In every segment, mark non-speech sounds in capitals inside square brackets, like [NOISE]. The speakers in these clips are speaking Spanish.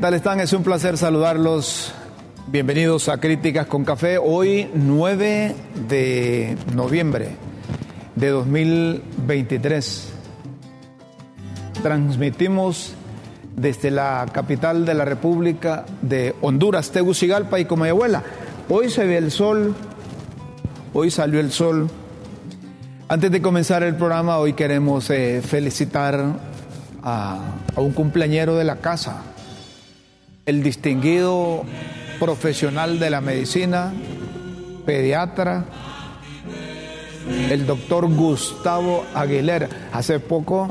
¿Qué tal están? Es un placer saludarlos. Bienvenidos a Críticas con Café. Hoy 9 de noviembre de 2023. Transmitimos desde la capital de la República de Honduras, Tegucigalpa y Comayagüela. Hoy se ve el sol, hoy salió el sol. Antes de comenzar el programa, hoy queremos eh, felicitar a, a un cumpleañero de la casa, el distinguido profesional de la medicina, pediatra, el doctor Gustavo Aguilera. Hace poco,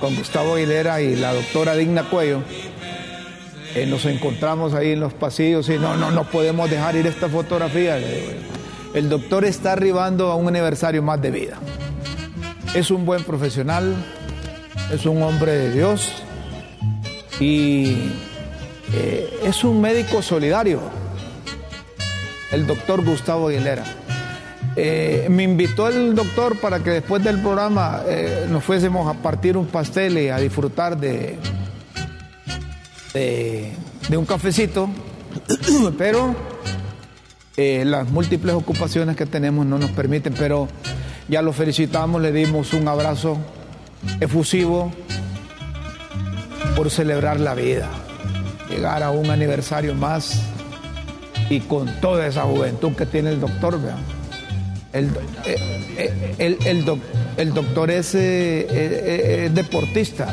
con Gustavo Aguilera y la doctora Digna Cuello, eh, nos encontramos ahí en los pasillos y no, no, no podemos dejar ir esta fotografía. El doctor está arribando a un aniversario más de vida. Es un buen profesional, es un hombre de Dios y eh, es un médico solidario, el doctor Gustavo Aguilera. Eh, me invitó el doctor para que después del programa eh, nos fuésemos a partir un pastel y a disfrutar de, de, de un cafecito, [CLEARS THROAT] pero las múltiples ocupaciones que tenemos no nos permiten, pero ya lo felicitamos, le dimos un abrazo efusivo por celebrar la vida, llegar a un aniversario más y con toda esa juventud que tiene el doctor, vean. El, eh, el, el, doc, el, doctor es, eh, es, deportista.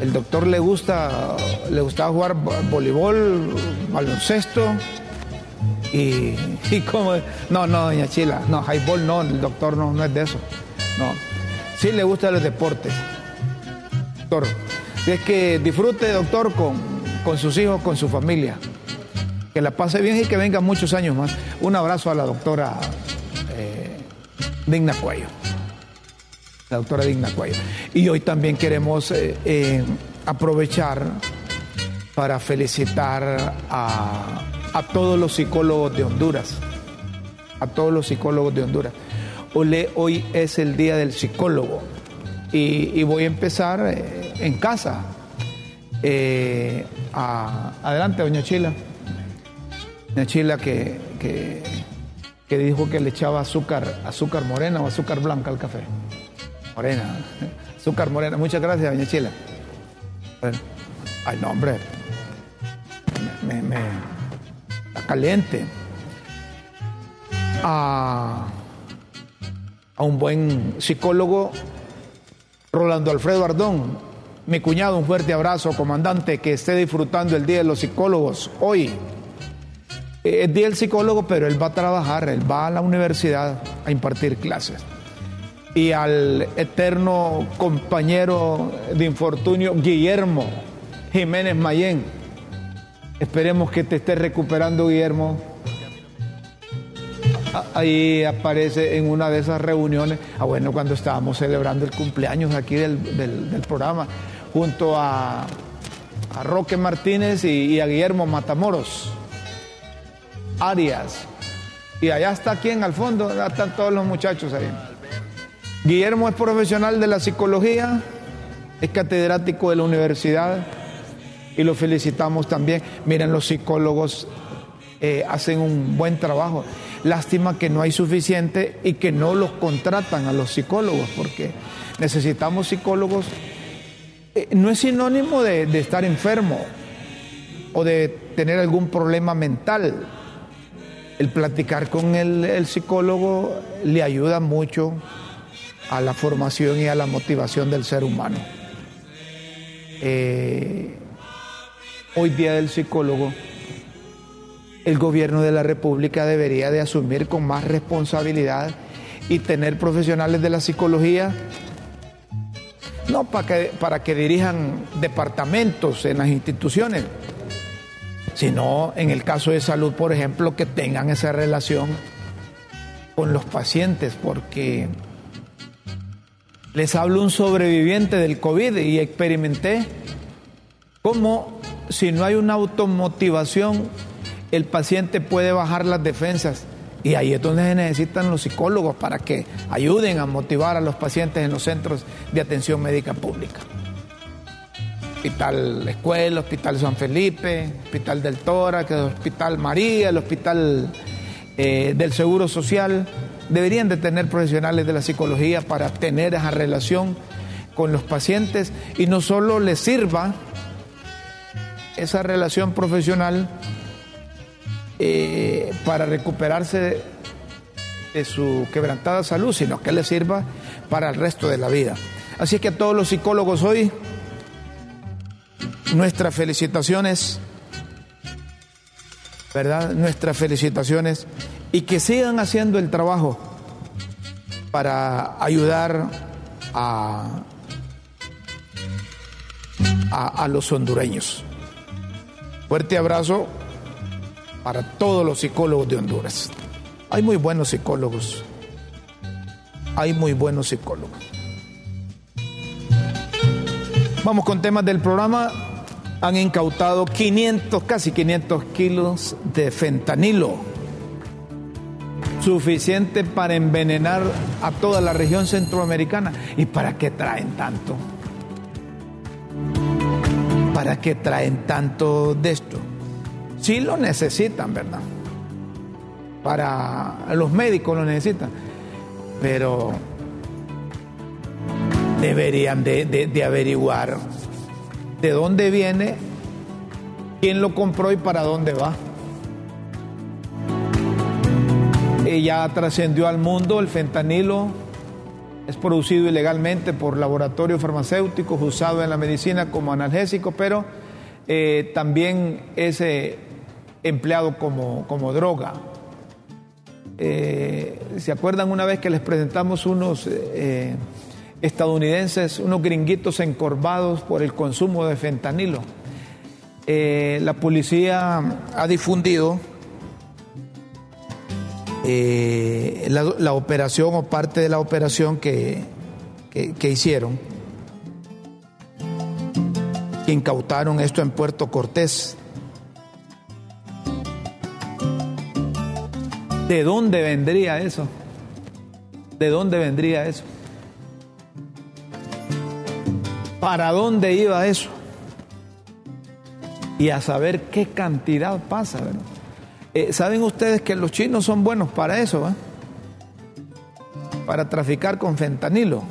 El doctor le gusta, le gustaba jugar voleibol, baloncesto y, [LAUGHS] y como no, no, doña Chila, no, highball no, el doctor no, no es de eso. No. Sí le gustan los deportes. Doctor. Es que disfrute, doctor, con, con sus hijos, con su familia. Que la pase bien y que venga muchos años más. Un abrazo a la doctora eh, Digna Cuello. La doctora Digna Cuello. Y hoy también queremos eh, eh, aprovechar para felicitar a, todos los psicólogos de Honduras. A todos los psicólogos de Honduras. Hoy, es el día del psicólogo. Y voy a empezar en casa. A, adelante, doña Chila. Doña Chila que, que, que, dijo que le echaba azúcar, azúcar morena o azúcar blanca al café. Morena, [LAUGHS] azúcar morena. Muchas gracias, doña Chila. Ay, no, hombre. Me, me, está caliente. A, a un buen psicólogo, Rolando Alfredo Ardón. Mi cuñado, un fuerte abrazo, comandante, que esté disfrutando el Día de los Psicólogos hoy. Es día del psicólogo, pero él va a trabajar, él va a la universidad a impartir clases. Y al eterno compañero de infortunio, Guillermo Jiménez Mayén. Esperemos que te esté recuperando, Guillermo. Ahí aparece en una de esas reuniones, ah, bueno, cuando estábamos celebrando el cumpleaños aquí del, del, programa, junto a, a Roque Martínez y, a Guillermo Matamoros. Arias. Y allá está quien al fondo, están todos los muchachos ahí. Guillermo es profesional de la psicología, es catedrático de la universidad y lo felicitamos también. Miren, los psicólogos eh, hacen un buen trabajo. Lástima que no hay suficiente y que no los contratan a los psicólogos, porque necesitamos psicólogos. Eh, no es sinónimo de, estar enfermo o de tener algún problema mental el platicar con el, el, psicólogo le ayuda mucho a la formación y a la motivación del ser humano. Eh, hoy día del psicólogo, el gobierno de la República debería de asumir con más responsabilidad y tener profesionales de la psicología, no para que, para que dirijan departamentos en las instituciones, sino en el caso de salud, por ejemplo, que tengan esa relación con los pacientes, porque les hablo un sobreviviente del COVID y experimenté cómo si no hay una automotivación, el paciente puede bajar las defensas. Y ahí es donde se necesitan los psicólogos para que ayuden a motivar a los pacientes en los centros de atención médica pública. Hospital Escuela, Hospital San Felipe, Hospital del Tórax, Hospital María, el Hospital eh, del Seguro Social, deberían de tener profesionales de la psicología para tener esa relación con los pacientes y no solo les sirva esa relación profesional eh, para recuperarse de, su quebrantada salud, sino que les sirva para el resto de la vida. Así que a todos los psicólogos hoy, nuestras felicitaciones, ¿verdad? Nuestras felicitaciones y que sigan haciendo el trabajo para ayudar a, a, los hondureños. Fuerte abrazo para todos los psicólogos de Honduras. Hay muy buenos psicólogos. Hay muy buenos psicólogos. Vamos con temas del programa. Han incautado 500, casi 500 kilos de fentanilo. Suficiente para envenenar a toda la región centroamericana. ¿Y para qué traen tanto? ¿Para qué traen tanto de esto? Sí lo necesitan, ¿verdad? Para los médicos lo necesitan. Pero deberían de, averiguar de dónde viene, quién lo compró y para dónde va. ya trascendió al mundo el fentanilo, es producido ilegalmente por laboratorios farmacéuticos, usado en la medicina como analgésico, pero eh, también es eh, empleado como, como droga. Eh, ¿Se acuerdan una vez que les presentamos unos estadounidenses, unos gringuitos encorvados por el consumo de fentanilo. Eh, la policía ha difundido eh, la, operación o parte de la operación que, que, hicieron, incautaron esto en Puerto Cortés. ¿De dónde vendría eso? ¿De dónde vendría eso? para dónde iba eso. Y a saber qué cantidad pasa. Eh, Saben ustedes que los chinos son buenos para eso, para traficar con fentanilo.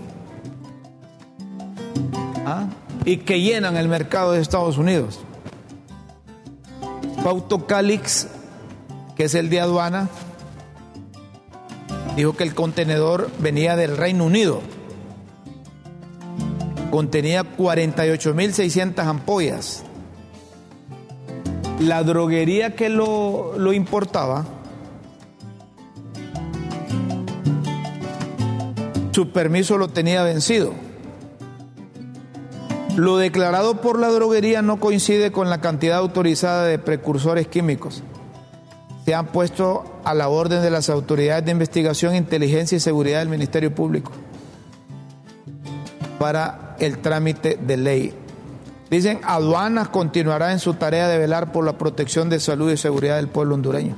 ¿Ah? Y que llenan el mercado de Estados Unidos. Pauto Calix, que es el de aduana, dijo que el contenedor venía del Reino Unido contenía 48.600 ampollas. La droguería que lo, lo importaba, su permiso lo tenía vencido. Lo declarado por la droguería no coincide con la cantidad autorizada de precursores químicos. Se han puesto a la orden de las autoridades de investigación, inteligencia y seguridad del Ministerio Público para el trámite de ley. Dicen, aduanas continuará en su tarea de velar por la protección de salud y seguridad del pueblo hondureño.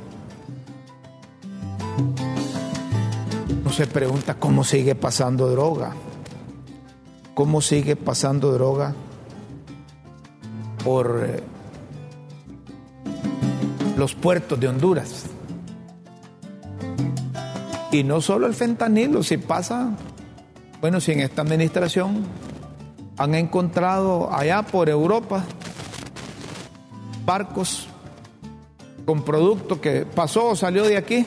No se pregunta cómo sigue pasando droga. ¿Cómo sigue pasando droga por eh, los puertos de Honduras? Y no solo el fentanilo, si pasa, bueno, si en esta administración han encontrado allá por Europa barcos con producto que pasó o salió de aquí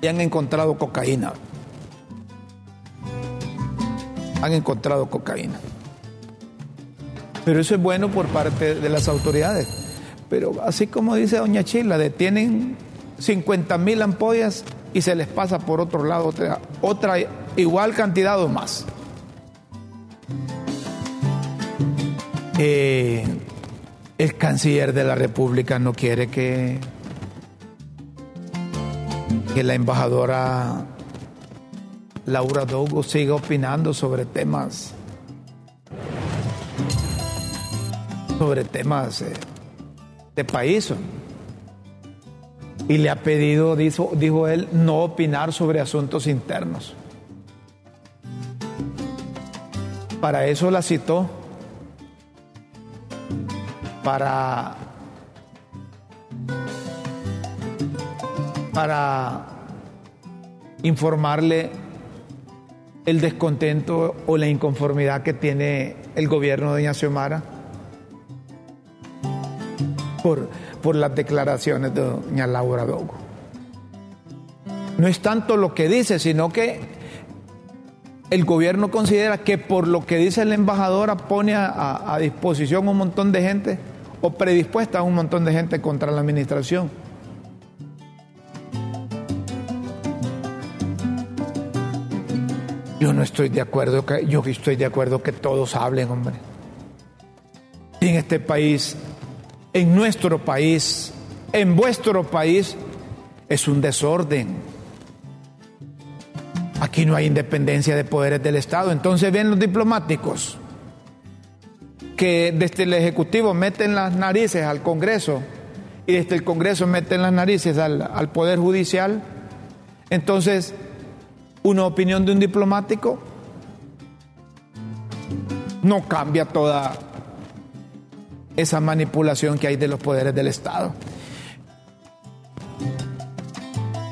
y han encontrado cocaína. Han encontrado cocaína. Pero eso es bueno por parte de las autoridades. Pero así como dice Doña Chila, detienen 50 mil ampollas y se les pasa por otro lado otra, igual cantidad o más. Eh, el canciller de la República no quiere que, que la embajadora Laura Dogo siga opinando sobre temas sobre temas eh, de país. Y le ha pedido, dijo, dijo él, no opinar sobre asuntos internos. Para eso la citó para, para informarle el descontento o la inconformidad que tiene el gobierno de Doña Xiomara por, las declaraciones de Doña Laura Dogo. No es tanto lo que dice, sino que el gobierno considera que por lo que dice la embajadora pone a, disposición un montón de gente o predispuesta a un montón de gente contra la administración. Yo no estoy de acuerdo, yo estoy de acuerdo que todos hablen, hombre. En este país, en nuestro país, en vuestro país, es un desorden. Aquí no hay independencia de poderes del Estado. Entonces ven los diplomáticos que desde el Ejecutivo meten las narices al Congreso y desde el Congreso meten las narices al, al Poder Judicial. Entonces, una opinión de un diplomático no cambia toda esa manipulación que hay de los poderes del Estado.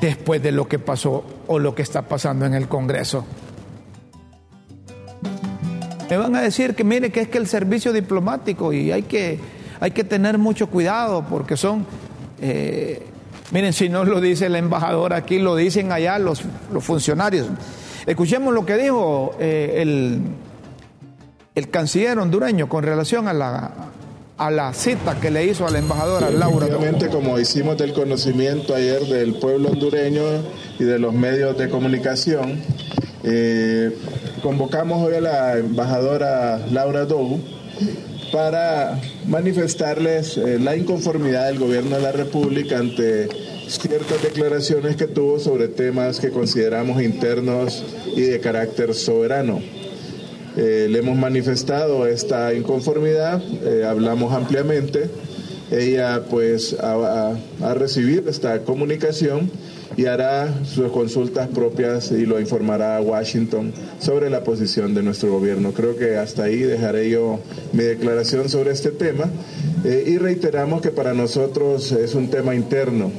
Después de lo que pasó o lo que está pasando en el Congreso. Me van a decir que mire que es que el servicio diplomático y hay que, hay que tener mucho cuidado porque son eh, Miren, si no lo dice el embajador aquí, lo dicen allá los, los funcionarios. Escuchemos lo que dijo eh, el, el canciller hondureño con relación a la, a la cita que le hizo a la embajadora Laura. Obviamente, como hicimos del conocimiento ayer del pueblo hondureño y de los medios de comunicación, eh, convocamos hoy a la embajadora Laura Dou para manifestarles eh, la inconformidad del gobierno de la República ante ciertas declaraciones que tuvo sobre temas que consideramos internos y de carácter soberano. Eh, le hemos manifestado esta inconformidad, eh, hablamos ampliamente, ella pues ha, recibido esta comunicación y hará sus consultas propias y lo informará a Washington sobre la posición de nuestro gobierno. Creo que hasta ahí dejaré yo mi declaración sobre este tema eh, y reiteramos que para nosotros es un tema interno.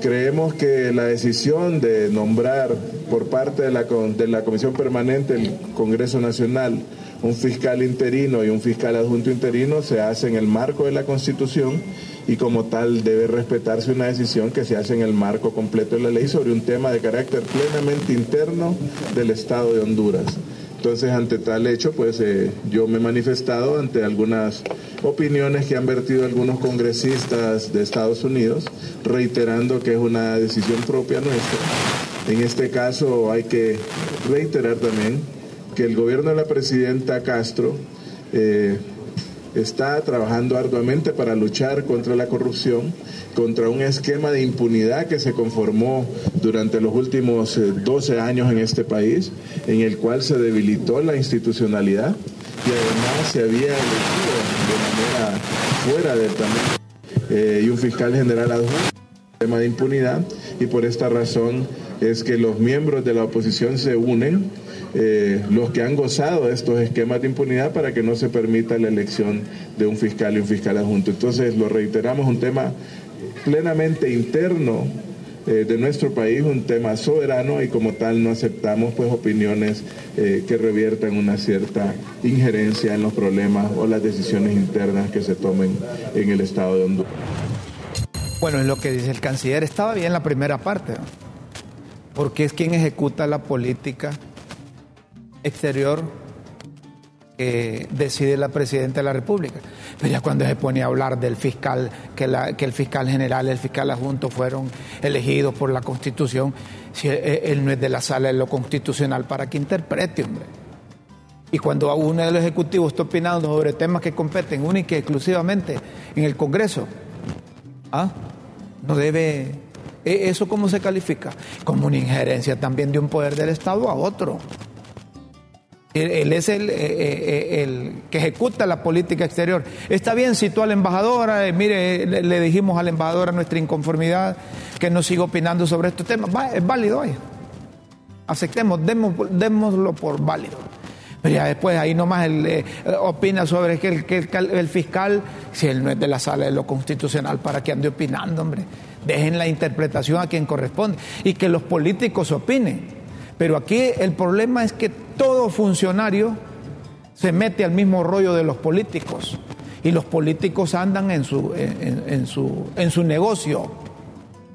Creemos que la decisión de nombrar por parte de la, de la Comisión Permanente del Congreso Nacional un fiscal interino y un fiscal adjunto interino se hace en el marco de la Constitución y como tal debe respetarse una decisión que se hace en el marco completo de la ley sobre un tema de carácter plenamente interno del Estado de Honduras. Entonces, ante tal hecho, pues eh, yo me he manifestado ante algunas opiniones que han vertido algunos congresistas de Estados Unidos, reiterando que es una decisión propia nuestra. En este caso hay que reiterar también que el gobierno de la presidenta Castro eh, está trabajando arduamente para luchar contra la corrupción, contra un esquema de impunidad que se conformó durante los últimos 12 eh, años en este país, en el cual se debilitó la institucionalidad y además se había elegido de manera fuera del tamaño eh, y un fiscal general adjunto tema de impunidad y por esta razón es que los miembros de la oposición se unen eh, los que han gozado de estos esquemas de impunidad para que no se permita la elección de un fiscal y un fiscal adjunto. Entonces, lo reiteramos, un tema plenamente interno eh, de nuestro país, un tema soberano y como tal no aceptamos pues opiniones eh, que reviertan una cierta injerencia en los problemas o las decisiones internas que se tomen en el Estado de Honduras. Bueno, es lo que dice el canciller. Estaba bien la primera parte, porque es quien ejecuta la política exterior que decide la presidenta de la República. Pero ya cuando se pone a hablar del fiscal, que, el fiscal general el fiscal adjunto fueron elegidos por la Constitución, si él, no es de la sala de lo constitucional para que interprete, hombre. Y cuando uno de los ejecutivos está opinando sobre temas que competen única y exclusivamente en el Congreso, ¿ah? no debe. ¿e-, ¿Eso cómo se califica? Como una injerencia también de un poder del Estado a otro. Él, es el, eh, eh, el, que ejecuta la política exterior. Está bien, citó a la embajadora, eh, mire, le, dijimos a la embajadora nuestra inconformidad, que no siga opinando sobre estos temas. es válido, Aceptemos, démoslo por válido. Pero ya después ahí nomás él eh, opina sobre que el, que el, fiscal, si él no es de la sala de lo constitucional, ¿para que ande opinando, hombre? Dejen la interpretación a quien corresponde y que los políticos opinen. Pero aquí el problema es que todo funcionario se mete al mismo rollo de los políticos y los políticos andan en su, en, su, en su negocio,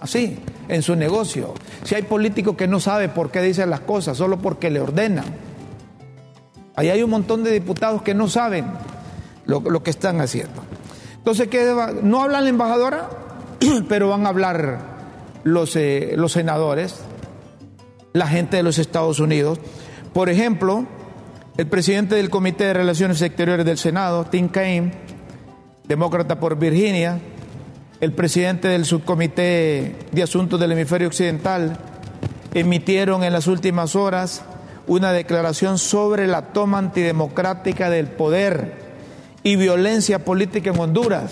así, en su negocio. Si hay políticos que no sabe por qué dicen las cosas, solo porque le ordenan. Ahí hay un montón de diputados que no saben lo, que están haciendo. Entonces, ¿qué no hablan la embajadora, [CLEARS THROAT] pero van a hablar los, eh, los senadores, la gente de los Estados Unidos. Por ejemplo, el presidente del Comité de Relaciones Exteriores del Senado, Tim Kaine, demócrata por Virginia, el presidente del Subcomité de Asuntos del Hemisferio Occidental, emitieron en las últimas horas una declaración sobre la toma antidemocrática del poder y violencia política en Honduras.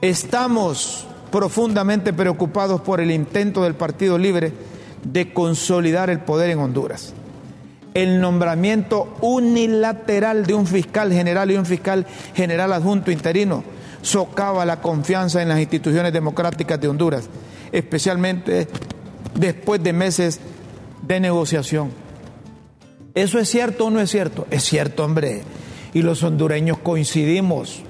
Estamos profundamente preocupados por el intento del Partido Libre de consolidar el poder en Honduras el nombramiento unilateral de un fiscal general y un fiscal general adjunto interino socava la confianza en las instituciones democráticas de Honduras, especialmente después de meses de negociación. ¿Eso es cierto o no es cierto? Es cierto, hombre. Y los hondureños coincidimos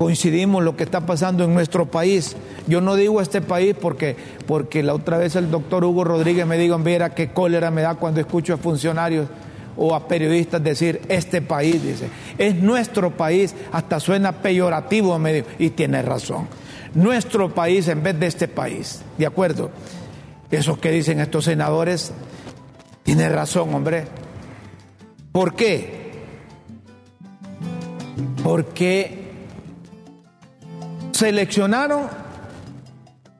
coincidimos lo que está pasando en nuestro país. Yo no digo este país porque, porque la otra vez el doctor Hugo Rodríguez me dijo, mira qué cólera me da cuando escucho a funcionarios o a periodistas decir este país, dice. Es nuestro país, hasta suena peyorativo, me dijo, y tiene razón. Nuestro país en vez de este país, ¿de acuerdo? Eso que dicen estos senadores, tiene razón, hombre. ¿Por qué? Porque seleccionaron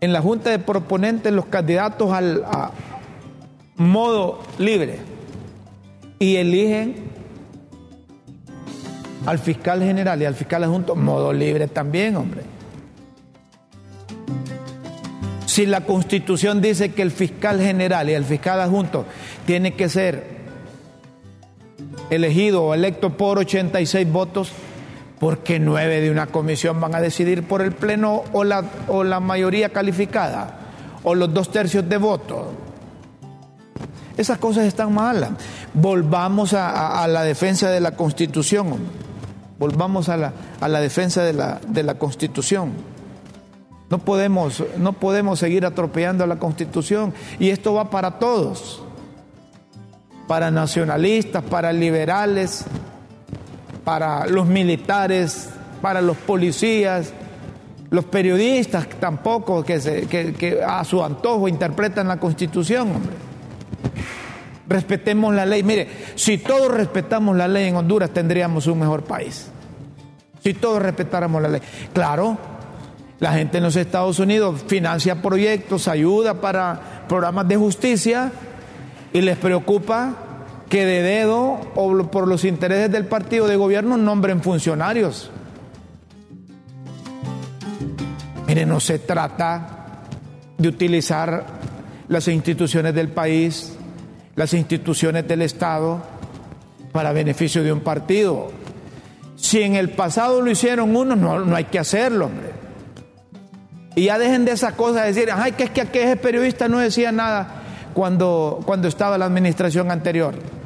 en la Junta de Proponentes los candidatos al modo libre y eligen al fiscal general y al fiscal adjunto modo libre también, hombre. Si la constitución dice que el fiscal general y el fiscal adjunto tiene que ser elegido o electo por 86 votos, porque nueve de una comisión van a decidir por el pleno o la, o la mayoría calificada o los dos tercios de votos. Esas cosas están malas. Volvamos a, la defensa de la Constitución. Volvamos a la, a la defensa de la, de la Constitución. No podemos, no podemos seguir atropellando a la Constitución. Y esto va para todos. Para nacionalistas, para liberales, para los militares, para los policías, los periodistas tampoco que, a su antojo interpretan la constitución, hombre. Respetemos la ley. Mire, si todos respetamos la ley en Honduras tendríamos un mejor país. Si todos respetáramos la ley. Claro, la gente en los Estados Unidos financia proyectos, ayuda para programas de justicia y les preocupa que de dedo o por los intereses del partido de gobierno nombren funcionarios. Mire, no se trata de utilizar las instituciones del país, las instituciones del Estado para beneficio de un partido. Si en el pasado lo hicieron unos, no, no hay que hacerlo, hombre. Y ya dejen de esas cosas de decir, ay, que es que aquel periodista no decía nada cuando, cuando estaba la administración anterior.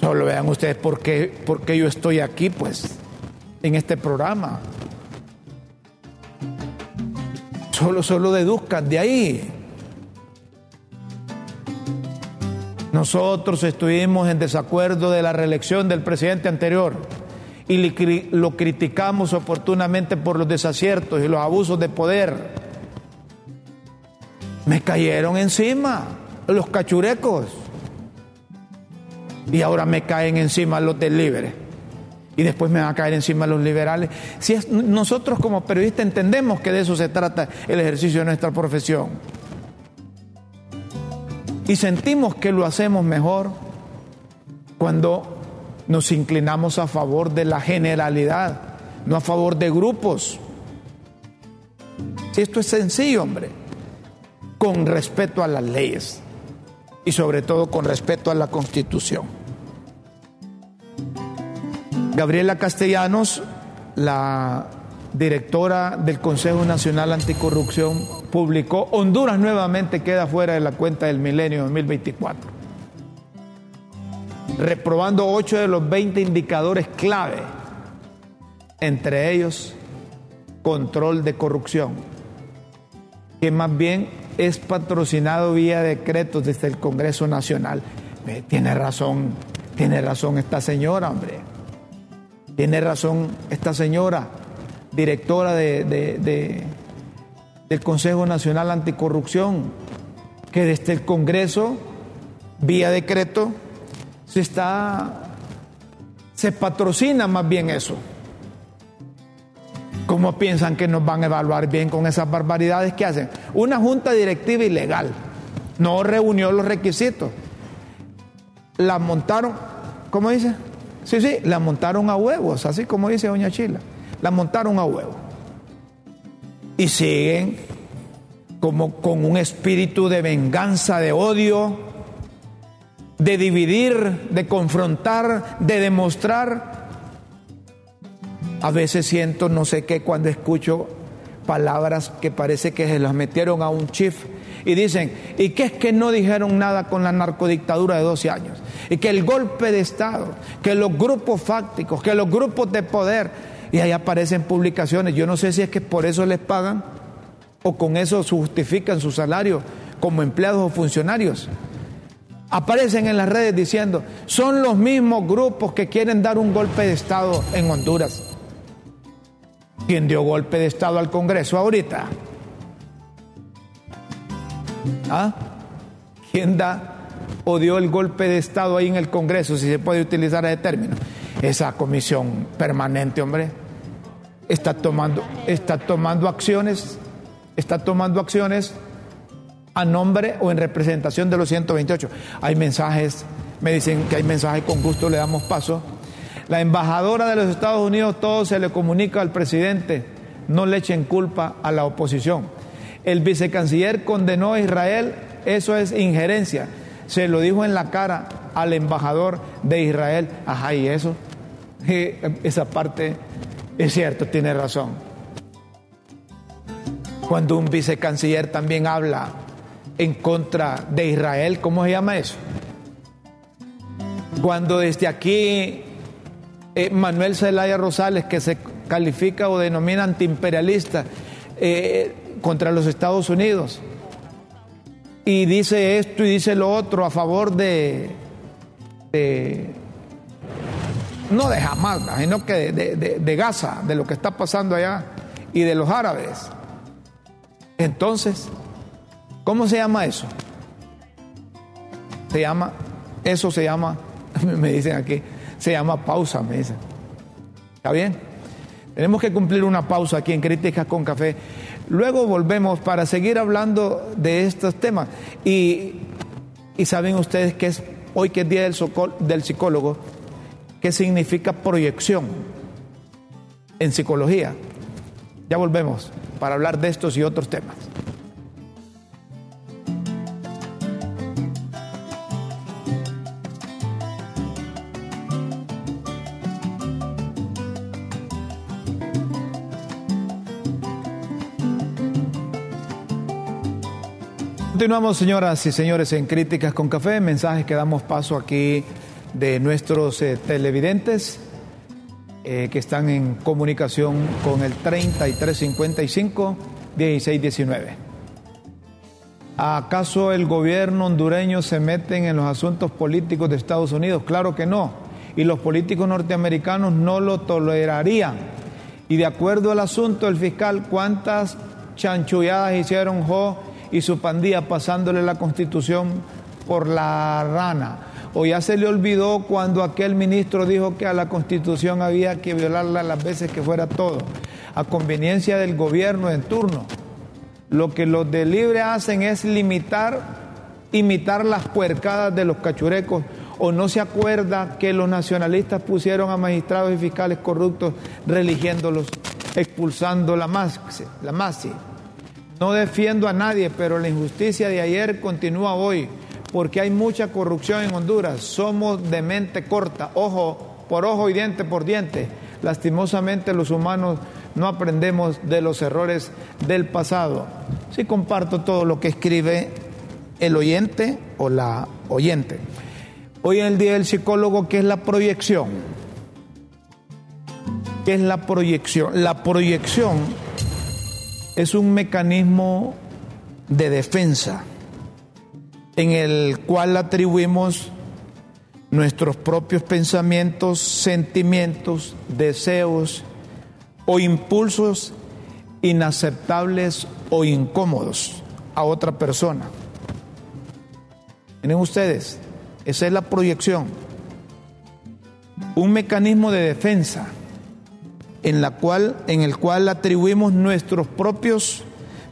Solo vean ustedes por qué, por qué yo estoy aquí, pues, en este programa. Solo, solo deduzcan de ahí. Nosotros estuvimos en desacuerdo de la reelección del presidente anterior y lo criticamos oportunamente por los desaciertos y los abusos de poder. Me cayeron encima los cachurecos y ahora me caen encima los del y después me van a caer encima los liberales. Si nosotros como periodistas entendemos que de eso se trata el ejercicio de nuestra profesión y sentimos que lo hacemos mejor cuando nos inclinamos a favor de la generalidad, no a favor de grupos. Esto es sencillo, hombre, con respeto a las leyes. y sobre todo con respeto a la Constitución. Gabriela Castellanos, la directora del Consejo Nacional Anticorrupción, publicó Honduras nuevamente queda fuera de la cuenta del milenio 2024, reprobando 8 de los 20 indicadores clave, entre ellos control de corrupción, que más bien es patrocinado vía decretos desde el Congreso Nacional. Tiene razón, tiene razón esta señora, hombre. Tiene razón esta señora, directora de, del Consejo Nacional Anticorrupción, que desde el Congreso, vía decreto, se está, se patrocina más bien eso. ¿Cómo piensan que nos van a evaluar bien con esas barbaridades que hacen? Una junta directiva ilegal. No reunió los requisitos. La montaron, ¿cómo dice? Sí, sí, la montaron a huevos, así como dice Doña Chila. La montaron a huevos. Y siguen como con un espíritu de venganza, de odio, de dividir, de confrontar, de demostrar a veces siento no sé qué cuando escucho palabras que parece que se las metieron a un chief y dicen, ¿y qué es que no dijeron nada con la narcodictadura de 12 años? Y que el golpe de Estado, que los grupos fácticos, que los grupos de poder, y ahí aparecen publicaciones, yo no sé si es que por eso les pagan o con eso justifican su salario como empleados o funcionarios. Aparecen en las redes diciendo, son los mismos grupos que quieren dar un golpe de Estado en Honduras. ¿Quién dio golpe de Estado al Congreso ahorita? ¿Ah? ¿Quién da o dio el golpe de Estado ahí en el Congreso, si se puede utilizar ese término? Esa comisión permanente, hombre, está tomando, está tomando acciones, está tomando acciones a nombre o en representación de los 128. Hay mensajes, me dicen que hay mensajes, con gusto le damos paso la embajadora de los Estados Unidos, todo se le comunica al presidente, no le echen culpa a la oposición. El vicecanciller condenó a Israel, eso es injerencia. Se lo dijo en la cara al embajador de Israel. Ajá, y eso, [LAUGHS] esa parte es cierto, tiene razón. Cuando un vicecanciller también habla en contra de Israel, ¿cómo se llama eso? Cuando desde aquí eh, Manuel Zelaya Rosales, que se califica o denomina antiimperialista eh, contra los Estados Unidos, y dice esto y dice lo otro a favor de, no de Hamas, sino que de, de Gaza, de lo que está pasando allá y de los árabes. Entonces, ¿cómo se llama eso? Se llama, eso se llama, [LAUGHS] me dicen aquí, se llama pausa, me dicen. ¿Está bien? Tenemos que cumplir una pausa aquí en Críticas con Café. Luego volvemos para seguir hablando de estos temas. Y, saben ustedes que es hoy que es Día del, del Psicólogo, ¿qué significa proyección en psicología? Ya volvemos para hablar de estos y otros temas. Continuamos, señoras y señores, en Críticas con Café, mensajes que damos paso aquí de nuestros eh, televidentes eh, que están en comunicación con el 3355 1619. ¿Acaso el gobierno hondureño se mete en los asuntos políticos de Estados Unidos? Claro que no. Y los políticos norteamericanos no lo tolerarían. Y de acuerdo al asunto del fiscal, ¿cuántas chanchulladas hicieron Jo? Y su pandilla pasándole la constitución por la rana. O ya se le olvidó cuando aquel ministro dijo que a la constitución había que violarla las veces que fuera todo, a conveniencia del gobierno en turno. Lo que los de libre hacen es limitar, imitar las puercadas de los cachurecos. ¿O no se acuerda que los nacionalistas pusieron a magistrados y fiscales corruptos religiéndolos, expulsando la masi? La no defiendo a nadie, pero la injusticia de ayer continúa hoy. porque hay mucha corrupción en Honduras. Somos de mente corta, ojo por ojo y diente por diente. Lastimosamente los humanos no aprendemos de los errores del pasado. Sí comparto todo lo que escribe el oyente o la oyente. Hoy en el Día del Psicólogo, ¿qué es la proyección? ¿Qué es la proyección? La proyección es un mecanismo de defensa en el cual atribuimos nuestros propios pensamientos, sentimientos, deseos o impulsos inaceptables o incómodos a otra persona. Miren ustedes, esa es la proyección. Un mecanismo de defensa en, la cual, en el cual atribuimos nuestros propios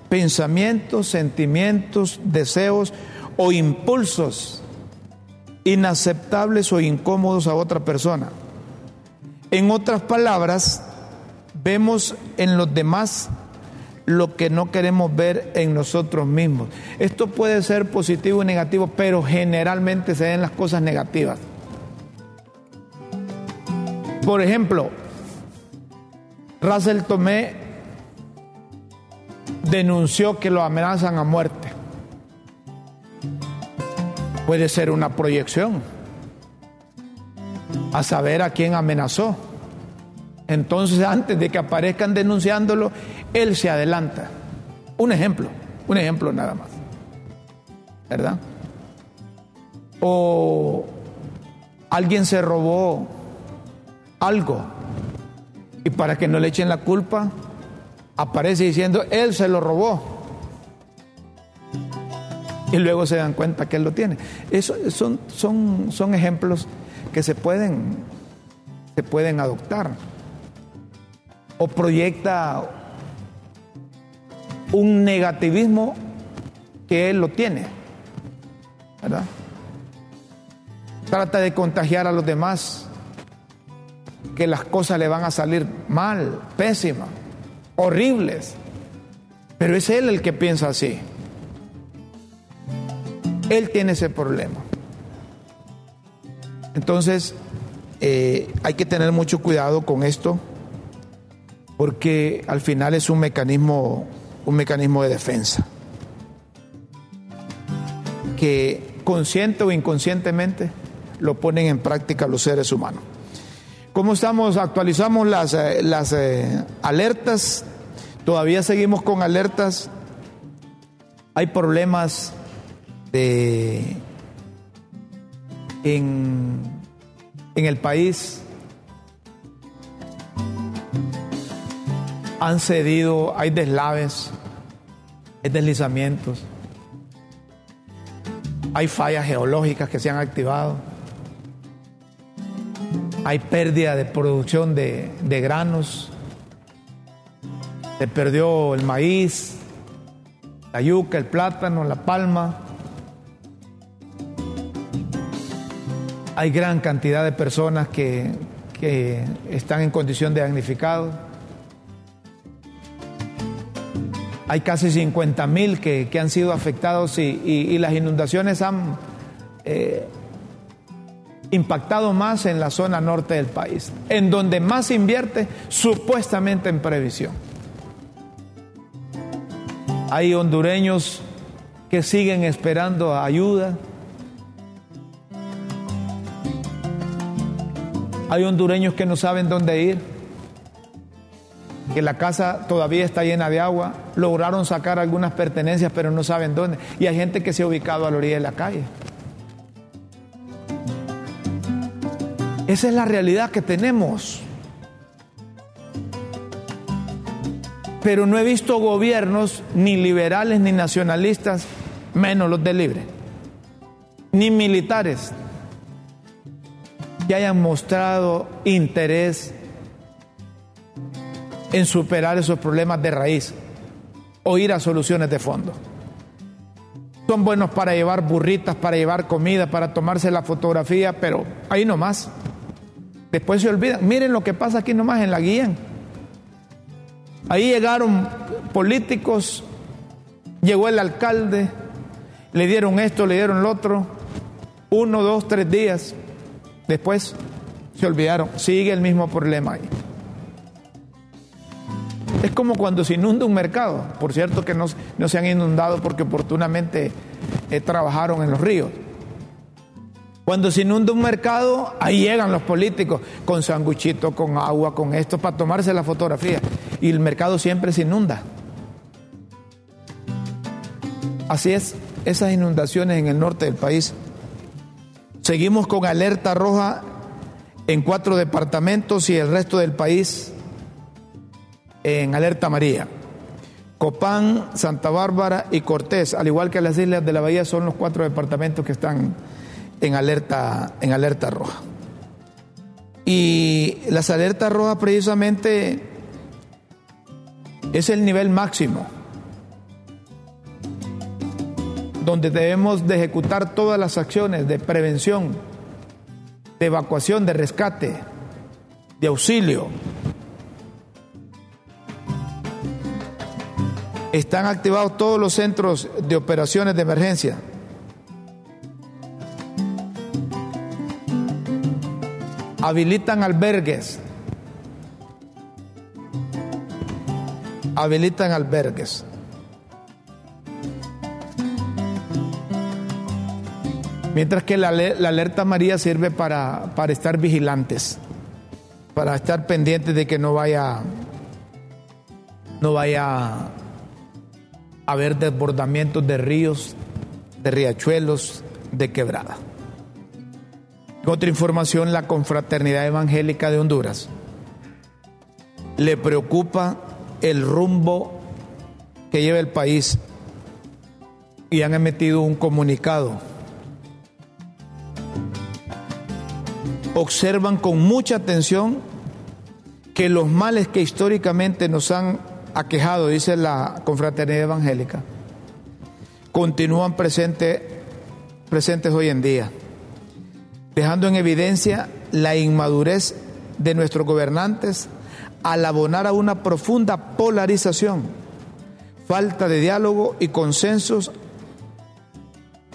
pensamientos, sentimientos, deseos o impulsos inaceptables o incómodos a otra persona. En otras palabras, vemos en los demás lo que no queremos ver en nosotros mismos. Esto puede ser positivo y negativo, pero generalmente se ven las cosas negativas. Por ejemplo, Russell Tomé denunció que lo amenazan a muerte. Puede ser una proyección a saber a quién amenazó. Entonces, antes de que aparezcan denunciándolo, él se adelanta. Un ejemplo, un ejemplo nada más. ¿Verdad? O alguien se robó algo y para que no le echen la culpa, aparece diciendo, él se lo robó. Y luego se dan cuenta que él lo tiene. Eso son, son, son ejemplos que se pueden, se pueden adoptar o proyecta un negativismo que él lo tiene, ¿verdad? Trata de contagiar a los demás que las cosas le van a salir mal, pésimas, horribles. Pero es él el que piensa así. Él tiene ese problema. Entonces, eh, hay que tener mucho cuidado con esto porque al final es un mecanismo, un mecanismo de defensa que consciente o inconscientemente lo ponen en práctica los seres humanos. ¿Cómo estamos? Actualizamos las, eh, las eh, alertas. Todavía seguimos con alertas. Hay problemas de, en, en el país han cedido, hay deslaves, hay deslizamientos, hay fallas geológicas que se han activado, hay pérdida de producción de, granos, se perdió el maíz, la yuca, el plátano, la palma. Hay gran cantidad de personas que, que están en condición de damnificados. Hay casi 50 mil que, han sido afectados y, las inundaciones han eh, impactado más en la zona norte del país, en donde más invierte supuestamente en previsión. Hay hondureños que siguen esperando ayuda. Hay hondureños que no saben dónde ir que la casa todavía está llena de agua, lograron sacar algunas pertenencias pero no saben dónde. Y hay gente que se ha ubicado a la orilla de la calle. Esa es la realidad que tenemos. Pero no he visto gobiernos ni liberales ni nacionalistas, menos los de libre, ni militares, que hayan mostrado interés en superar esos problemas de raíz o ir a soluciones de fondo. Son buenos para llevar burritas, para llevar comida, para tomarse la fotografía, pero ahí nomás. Después se olvidan. Miren lo que pasa aquí nomás en la guía. Ahí llegaron políticos, llegó el alcalde Le dieron esto, le dieron lo otro. Uno, dos, tres días. Después se olvidaron. Sigue el mismo problema ahí. Es como cuando se inunda un mercado. Por cierto que no, no se han inundado porque oportunamente eh, trabajaron en los ríos. Cuando se inunda un mercado, ahí llegan los políticos con sanguchito, con agua, con esto, para tomarse la fotografía. Y el mercado siempre se inunda. Así es, esas inundaciones en el norte del país. Seguimos con alerta roja en cuatro departamentos y el resto del país en alerta amarilla. Copán, Santa Bárbara y Cortés, al igual que las islas de la Bahía, son los cuatro departamentos que están en alerta, en alerta roja. Y las alertas rojas precisamente es el nivel máximo donde debemos de ejecutar todas las acciones de prevención, de evacuación, de rescate, de auxilio. Están activados todos los centros de operaciones de emergencia. Habilitan albergues. Habilitan albergues. Mientras que la, alerta María sirve para, para estar vigilantes, para estar pendientes de que no vaya, no vaya a haber desbordamientos de ríos, de riachuelos, de quebrada. Otra información, la Confraternidad Evangélica de Honduras le preocupa el rumbo que lleva el país y han emitido un comunicado. Observan con mucha atención que los males que históricamente nos han aquejado, dice la Confraternidad Evangélica, continúan presentes hoy en día dejando en evidencia la inmadurez de nuestros gobernantes al abonar a una profunda polarización, falta de diálogo y consensos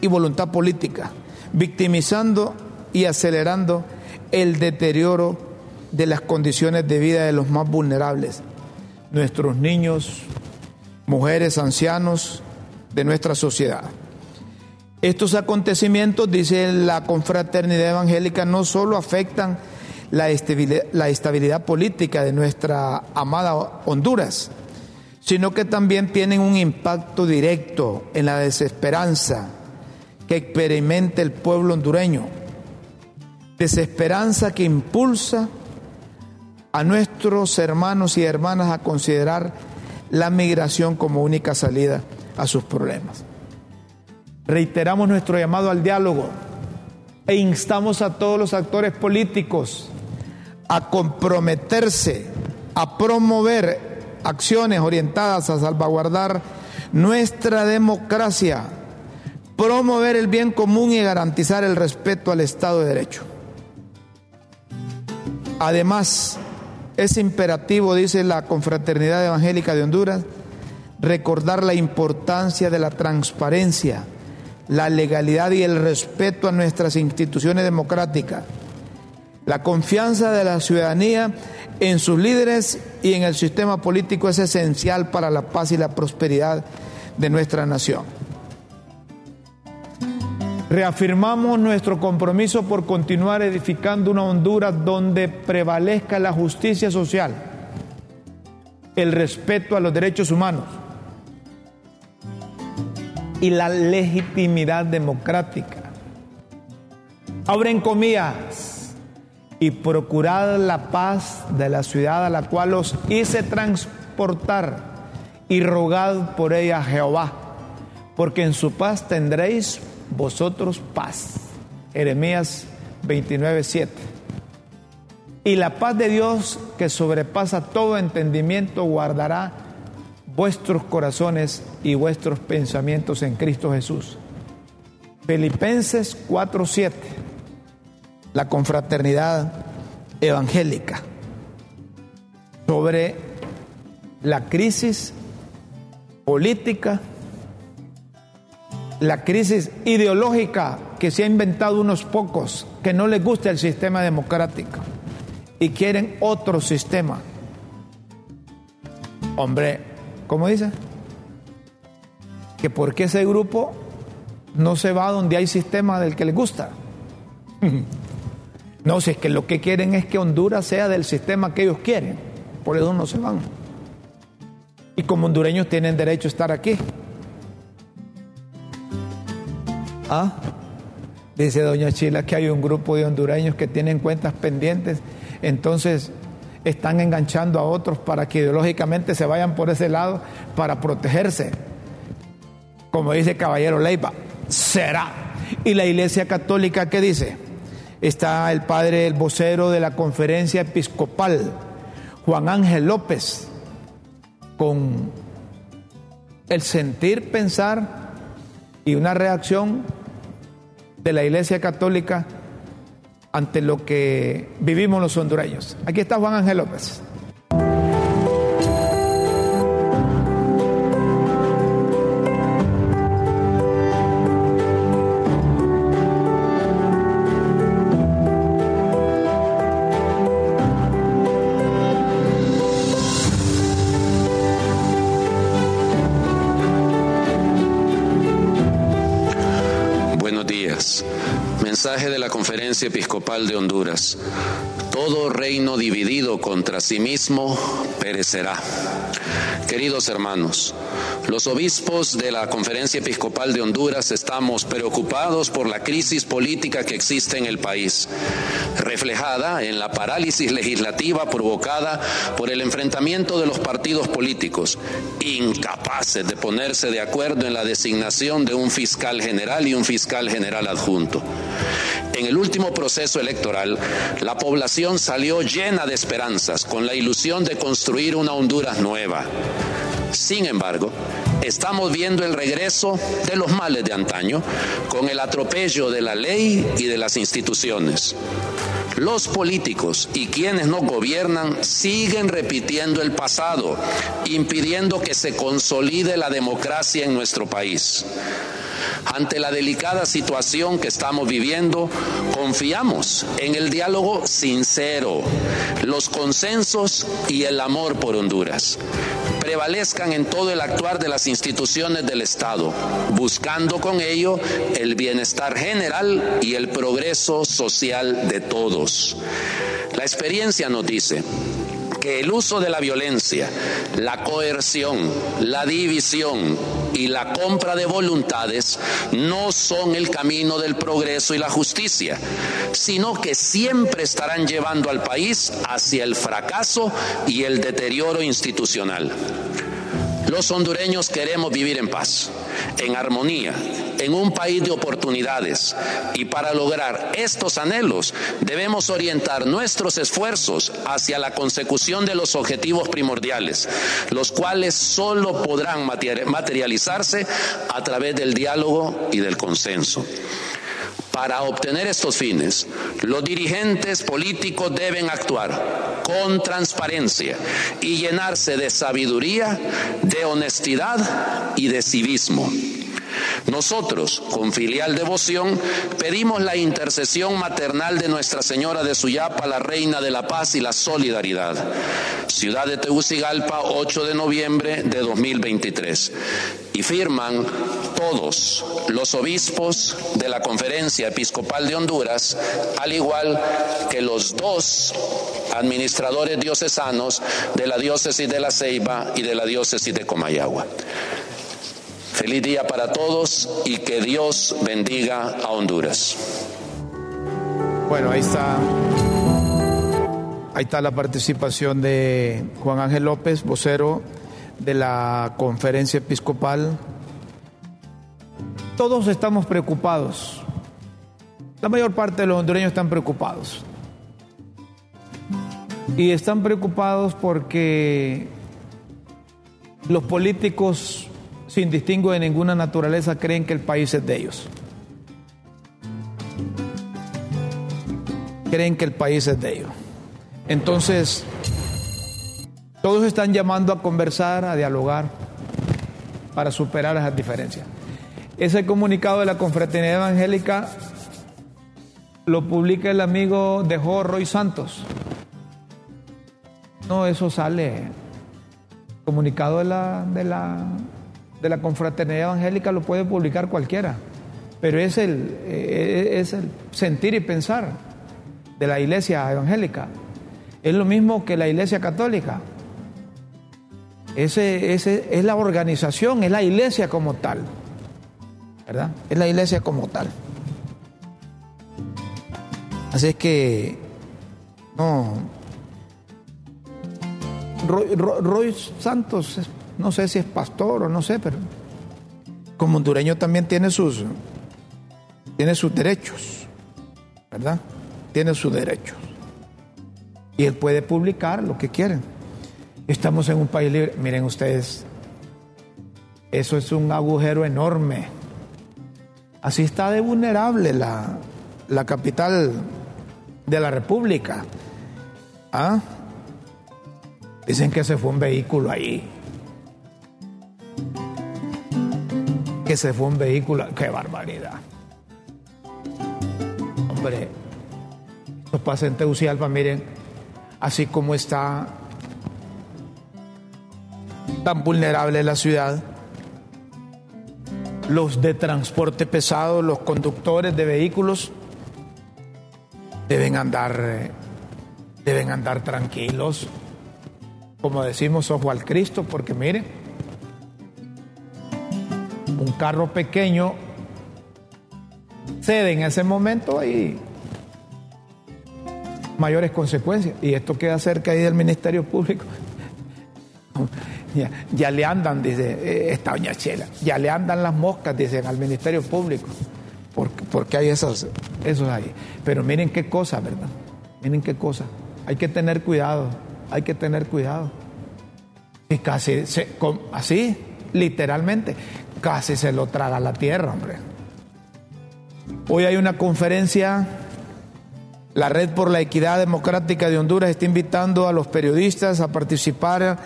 y voluntad política, victimizando y acelerando el deterioro de las condiciones de vida de los más vulnerables, nuestros niños, mujeres, ancianos de nuestra sociedad. Estos acontecimientos, dice la confraternidad evangélica, no solo afectan la estabilidad, política de nuestra amada Honduras, sino que también tienen un impacto directo en la desesperanza que experimenta el pueblo hondureño. Desesperanza que impulsa a nuestros hermanos y hermanas a considerar la migración como única salida a sus problemas. Reiteramos nuestro llamado al diálogo e instamos a todos los actores políticos a comprometerse, a promover acciones orientadas a salvaguardar nuestra democracia, promover el bien común y garantizar el respeto al Estado de Derecho. Además, es imperativo, dice la Confraternidad Evangélica de Honduras, recordar la importancia de la transparencia la legalidad y el respeto a nuestras instituciones democráticas, la confianza de la ciudadanía en sus líderes y en el sistema político es esencial para la paz y la prosperidad de nuestra nación. Reafirmamos nuestro compromiso por continuar edificando una Honduras donde prevalezca la justicia social, el respeto a los derechos humanos y la legitimidad democrática. Abren comillas y procurad la paz de la ciudad a la cual os hice transportar y rogad por ella a Jehová, porque en su paz tendréis vosotros paz. Jeremías 29, 7. Y la paz de Dios que sobrepasa todo entendimiento guardará vuestros corazones y vuestros pensamientos en Cristo Jesús. Filipenses 4:7, la confraternidad evangélica, sobre la crisis política, la crisis ideológica que se ha inventado unos pocos que no les gusta el sistema democrático y quieren otro sistema. Hombre, ¿cómo dice? Que porque ese grupo no se va donde hay sistema del que les gusta. [LAUGHS] No, si es que lo que quieren es que Honduras sea del sistema que ellos quieren, por eso no se van. Y como hondureños tienen derecho a estar aquí. ¿Ah? Dice doña Chila que hay un grupo de hondureños que tienen cuentas pendientes, entonces están enganchando a otros para que ideológicamente se vayan por ese lado para protegerse. Como dice Caballero Leiva, será. ¿Y la Iglesia Católica qué dice? Está el padre, el vocero de la conferencia episcopal, Juan Ángel López, con el sentir, pensar y una reacción de la Iglesia Católica ante lo que vivimos los hondureños. Aquí está Juan Ángel López. Episcopal de Honduras. Todo reino dividido contra sí mismo perecerá. Queridos hermanos, los obispos de la Conferencia Episcopal de Honduras estamos preocupados por la crisis política que existe en el país, reflejada en la parálisis legislativa provocada por el enfrentamiento de los partidos políticos, incapaces de ponerse de acuerdo en la designación de un fiscal general y un fiscal general adjunto. En el último proceso electoral, la población salió llena de esperanzas, con la ilusión de construir una Honduras nueva. Sin embargo, estamos viendo el regreso de los males de antaño con el atropello de la ley y de las instituciones. Los políticos y quienes nos gobiernan siguen repitiendo el pasado, impidiendo que se consolide la democracia en nuestro país. Ante la delicada situación que estamos viviendo, confiamos en el diálogo sincero, los consensos y el amor por Honduras prevalezcan en todo el actuar de las instituciones del Estado, buscando con ello el bienestar general y el progreso social de todos. La experiencia nos dice que el uso de la violencia, la coerción, la división y la compra de voluntades no son el camino del progreso y la justicia, sino que siempre estarán llevando al país hacia el fracaso y el deterioro institucional. Los hondureños queremos vivir en paz, en armonía, en un país de oportunidades. Y para lograr estos anhelos debemos orientar nuestros esfuerzos hacia la consecución de los objetivos primordiales, los cuales solo podrán materializarse a través del diálogo y del consenso. Para obtener estos fines, los dirigentes políticos deben actuar con transparencia y llenarse de sabiduría, de honestidad y de civismo. Nosotros, con filial devoción, pedimos la intercesión maternal de Nuestra Señora de Suyapa, la Reina de la Paz y la Solidaridad. Ciudad de Tegucigalpa, 8 de noviembre de 2023. Y firman todos los obispos de la Conferencia Episcopal de Honduras, al igual que los dos administradores diocesanos de la diócesis de La Ceiba y de la diócesis de Comayagua. Feliz día para todos y que Dios bendiga a Honduras. Bueno, ahí está. Ahí está la participación de Juan Ángel López, vocero de la conferencia episcopal todos estamos preocupados. La mayor parte de los hondureños están preocupados. Y están preocupados porque los políticos, sin distingo de ninguna naturaleza, creen que el país es de ellos. Creen que el país es de ellos. Entonces, todos están llamando a conversar, a dialogar, para superar esas diferencias. Ese comunicado de la Confraternidad Evangélica lo publica el amigo de Roy Santos. No, eso sale. Comunicado de la, de la, de la Confraternidad Evangélica lo puede publicar cualquiera, pero es el, eh, es el sentir y pensar de la iglesia evangélica. Es lo mismo que la iglesia católica. Ese, ese, es la organización, es la iglesia como tal. ¿Verdad? Es la iglesia como tal. Así es que, no. Roy, Santos, no sé si es pastor o no sé, pero como hondureño también tiene sus, tiene sus derechos, ¿verdad? Tiene sus derechos. Y él puede publicar lo que quiere. Estamos en un país libre. Miren ustedes, eso es un agujero enorme. Así está de vulnerable la, la capital de la República. ¿Ah? Dicen que se fue un vehículo ahí. Que se fue un vehículo. ¡Qué barbaridad! Hombre, los pasa en Tegucigalpa, miren, así como está tan vulnerable la ciudad. Los de transporte pesado, los conductores de vehículos, deben andar, deben andar tranquilos, como decimos, ojo al Cristo, porque miren, un carro pequeño cede en ese momento y mayores consecuencias. Y esto queda cerca ahí del Ministerio Público. [LAUGHS] Ya, le andan, dice eh, esta doña Chela, ya le andan las moscas, dicen al Ministerio Público, porque, porque hay esos, esos ahí. Pero miren qué cosa, ¿verdad? Miren qué cosa. Hay que tener cuidado, hay que tener cuidado. Y casi, así, literalmente, casi se lo traga la tierra, hombre. Hoy hay una conferencia, la Red por la Equidad Democrática de Honduras está invitando a los periodistas a participar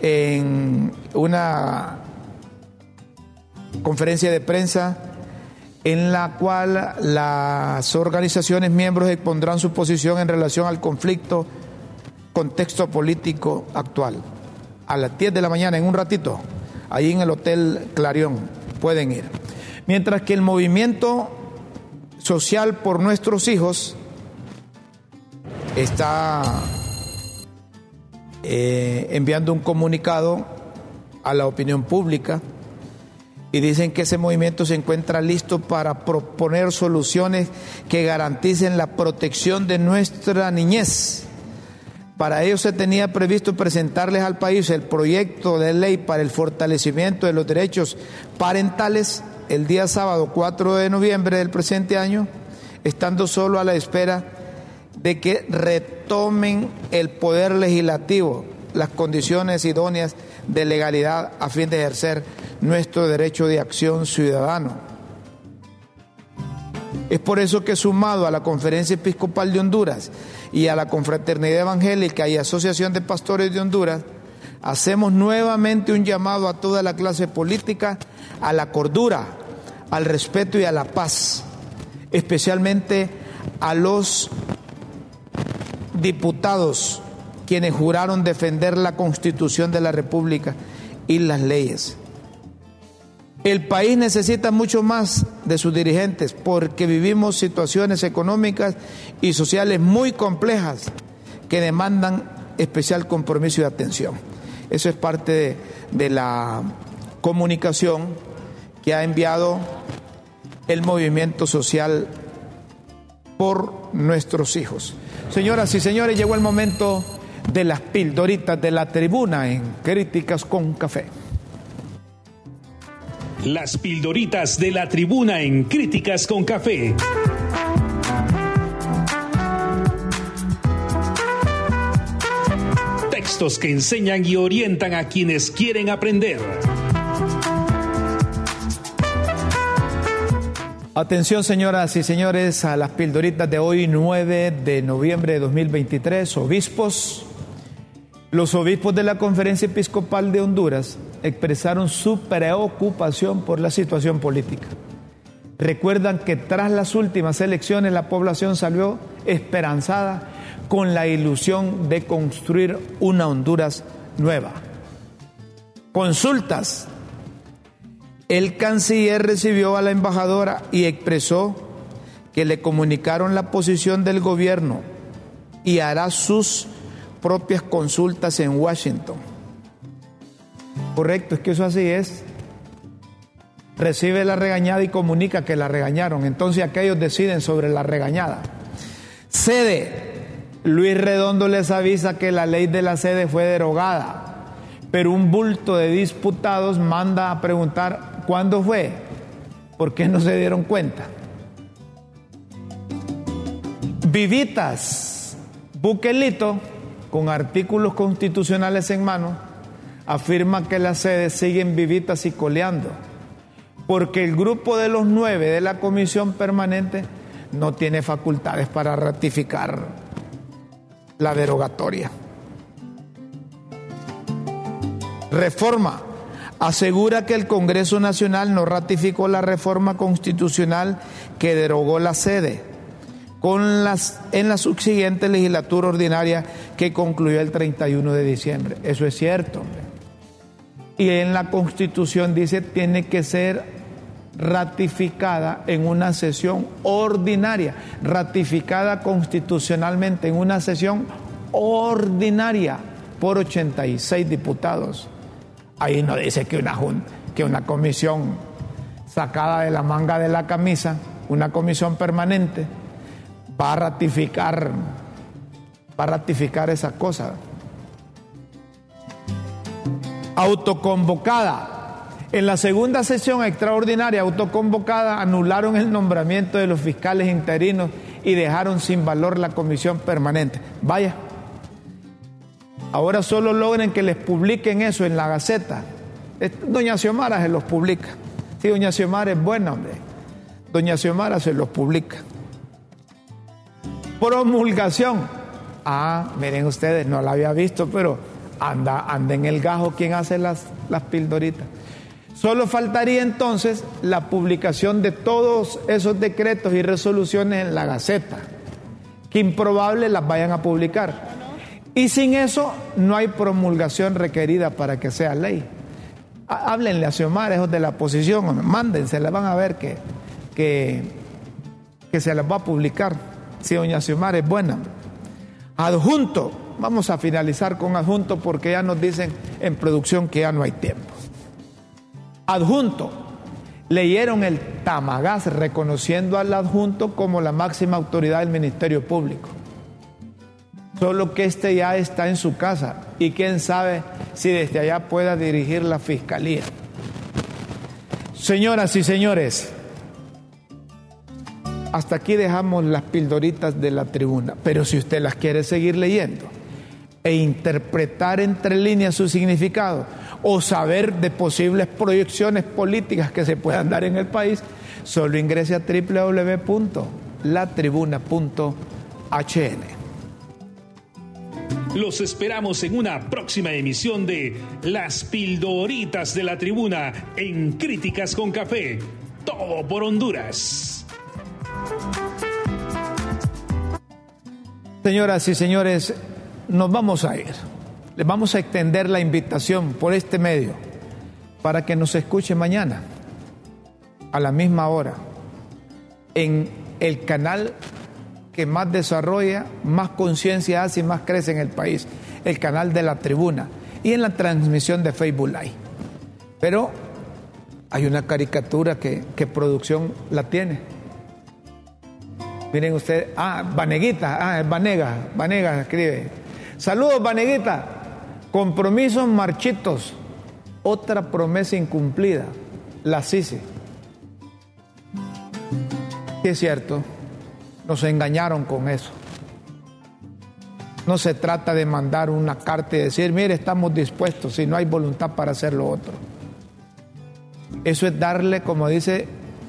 en una conferencia de prensa en la cual las organizaciones miembros expondrán su posición en relación al conflicto, contexto político actual. A las 10 de la mañana, en un ratito, ahí en el Hotel Clarión, pueden ir. Mientras que el movimiento social por nuestros hijos está eh, enviando un comunicado a la opinión pública y dicen que ese movimiento se encuentra listo para proponer soluciones que garanticen la protección de nuestra niñez. Para ello se tenía previsto presentarles al país el proyecto de ley para el fortalecimiento de los derechos parentales el día sábado 4 de noviembre del presente año, estando solo a la espera de que retomen el poder legislativo las condiciones idóneas de legalidad a fin de ejercer nuestro derecho de acción ciudadano. Es por eso que sumado a la Conferencia Episcopal de Honduras y a la Confraternidad Evangélica y Asociación de Pastores de Honduras, hacemos nuevamente un llamado a toda la clase política a la cordura, al respeto y a la paz, especialmente a los diputados quienes juraron defender la constitución de la República y las leyes. El país necesita mucho más de sus dirigentes porque vivimos situaciones económicas y sociales muy complejas que demandan especial compromiso y atención. Eso es parte de, la comunicación que ha enviado el movimiento social por nuestros hijos. Señoras y señores, llegó el momento de las pildoritas de la tribuna en Críticas con Café. Las pildoritas de la tribuna en Críticas con Café. Textos que enseñan y orientan a quienes quieren aprender. Atención señoras y señores a las pildoritas de hoy 9 de noviembre de 2023, obispos los obispos de la Conferencia Episcopal de Honduras expresaron su preocupación por la situación política. Recuerdan que tras las últimas elecciones la población salió esperanzada con la ilusión de construir una Honduras nueva. Consultas. El canciller recibió a la embajadora y expresó que le comunicaron la posición del gobierno y hará sus propias consultas en Washington. Correcto, es que eso así es. Recibe la regañada y comunica que la regañaron. Entonces aquellos deciden sobre la regañada. Sede. Luis Redondo les avisa que la ley de la sede fue derogada, pero un bulto de disputados manda a preguntar cuándo fue, por qué no se dieron cuenta. Vivitas, Buquelito, con artículos constitucionales en mano, afirma que las sedes siguen vivitas y coleando, porque el grupo de los nueve de la comisión permanente no tiene facultades para ratificar la derogatoria. Reforma. Asegura que el Congreso Nacional no ratificó la reforma constitucional que derogó la sede con las, en la subsiguiente legislatura ordinaria que concluyó el 31 de diciembre. Eso es cierto. Y en la Constitución dice tiene que ser ratificada en una sesión ordinaria, ratificada constitucionalmente en una sesión ordinaria por 86 diputados. Ahí no dice que una, que una comisión sacada de la manga de la camisa, una comisión permanente, va a ratificar, va a ratificar esa cosa. Autoconvocada en la segunda sesión extraordinaria autoconvocada anularon el nombramiento de los fiscales interinos y dejaron sin valor la comisión permanente. Vaya, ahora solo logren que les publiquen eso en la Gaceta. Doña Xiomara se los publica. Sí, doña Xiomara es buena, hombre. Doña Xiomara se los publica. Promulgación. Ah, miren ustedes, no la había visto, pero anda, anda en el gajo quien hace las, las pildoritas. Solo faltaría entonces la publicación de todos esos decretos y resoluciones en la Gaceta, que improbable las vayan a publicar. Y sin eso no hay promulgación requerida para que sea ley. Háblenle a Xiomara, esos de la oposición, mándense, le van a ver que, que, que se las va a publicar. Si doña Xiomara es buena. Adjunto, vamos a finalizar con adjunto porque ya nos dicen en producción que ya no hay tiempo adjunto. Leyeron el tamagás reconociendo al adjunto como la máxima autoridad del Ministerio Público. Solo que este ya está en su casa y quién sabe si desde allá pueda dirigir la fiscalía. Señoras y señores, hasta aquí dejamos las pildoritas de la tribuna, pero si usted las quiere seguir leyendo e interpretar entre líneas su significado, o saber de posibles proyecciones políticas que se puedan dar en el país, solo ingrese a www.latribuna.hn. Los esperamos en una próxima emisión de Las Pildoritas de la Tribuna en Críticas con Café. Todo por Honduras. Señoras y señores, nos vamos a ir. Les vamos a extender la invitación por este medio para que nos escuche mañana a la misma hora en el canal que más desarrolla, más conciencia hace y más crece en el país, el canal de la tribuna y en la transmisión de Facebook Live. Pero hay una caricatura que, producción la tiene. Miren ustedes, ah, Vaneguita, ah, es Vanega, Vanega escribe. Saludos, Vaneguita. Compromisos marchitos, otra promesa incumplida, la CICI. es cierto, nos engañaron con eso. No se trata de mandar una carta y decir, mire, estamos dispuestos, si no hay voluntad para hacer lo otro. Eso es darle, como dice,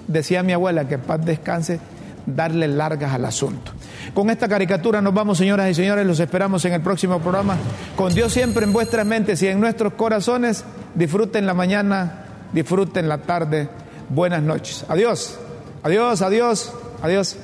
decía mi abuela, que paz descanse, darle largas al asunto. Con esta caricatura nos vamos, señoras y señores, los esperamos en el próximo programa. Con Dios siempre en vuestras mentes y en nuestros corazones. disfruten la mañana, disfruten la tarde. Buenas noches. Adiós, adiós, adiós, adiós.